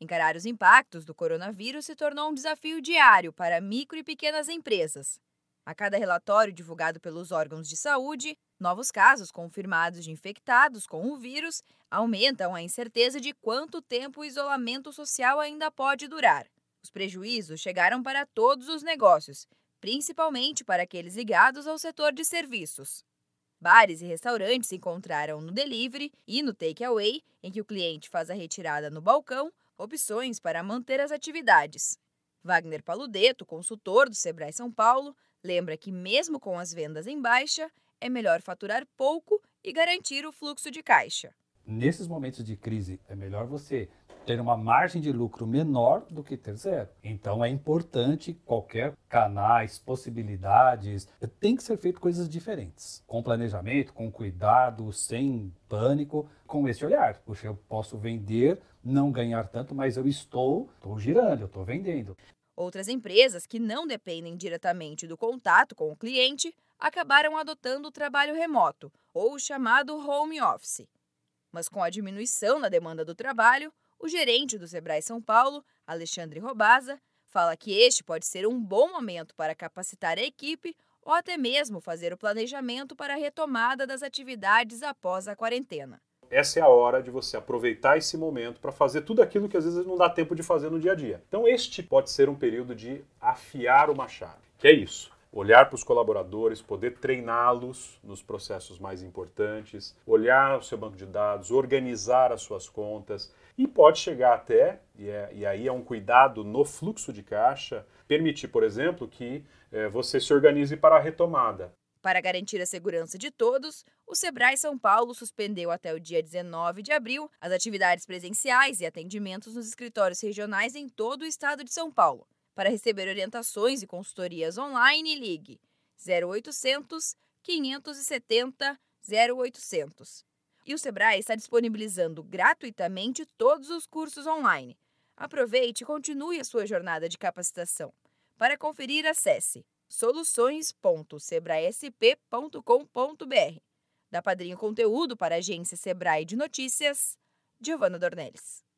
Encarar os impactos do coronavírus se tornou um desafio diário para micro e pequenas empresas. A cada relatório divulgado pelos órgãos de saúde, novos casos confirmados de infectados com o vírus aumentam a incerteza de quanto tempo o isolamento social ainda pode durar. Os prejuízos chegaram para todos os negócios, principalmente para aqueles ligados ao setor de serviços. Bares e restaurantes encontraram no delivery e no takeaway, em que o cliente faz a retirada no balcão, opções para manter as atividades. Wagner Paludeto, consultor do Sebrae São Paulo, lembra que, mesmo com as vendas em baixa, é melhor faturar pouco e garantir o fluxo de caixa. Nesses momentos de crise, é melhor você ter uma margem de lucro menor do que ter zero. Então é importante qualquer canais, possibilidades, tem que ser feito coisas diferentes, com planejamento, com cuidado, sem pânico, com esse olhar. Puxa, eu posso vender, não ganhar tanto, mas eu estou, estou girando, eu estou vendendo. Outras empresas que não dependem diretamente do contato com o cliente acabaram adotando o trabalho remoto, ou chamado home office. Mas com a diminuição na demanda do trabalho, o gerente do Sebrae São Paulo, Alexandre Robaza, fala que este pode ser um bom momento para capacitar a equipe ou até mesmo fazer o planejamento para a retomada das atividades após a quarentena. Essa é a hora de você aproveitar esse momento para fazer tudo aquilo que às vezes não dá tempo de fazer no dia a dia. Então, este pode ser um período de afiar o machado. Que é isso olhar para os colaboradores, poder treiná-los nos processos mais importantes, olhar o seu banco de dados, organizar as suas contas e pode chegar até, e, é, e aí é um cuidado no fluxo de caixa, permitir, por exemplo, que é, você se organize para a retomada. Para garantir a segurança de todos, o Sebrae São Paulo suspendeu até o dia 19 de abril as atividades presenciais e atendimentos nos escritórios regionais em todo o estado de São Paulo. Para receber orientações e consultorias online, ligue 0800 570 0800. E o Sebrae está disponibilizando gratuitamente todos os cursos online. Aproveite e continue a sua jornada de capacitação. Para conferir, acesse soluções.sebraesp.com.br. Da Padrinho Conteúdo para a agência Sebrae de Notícias, Giovana Dornelles.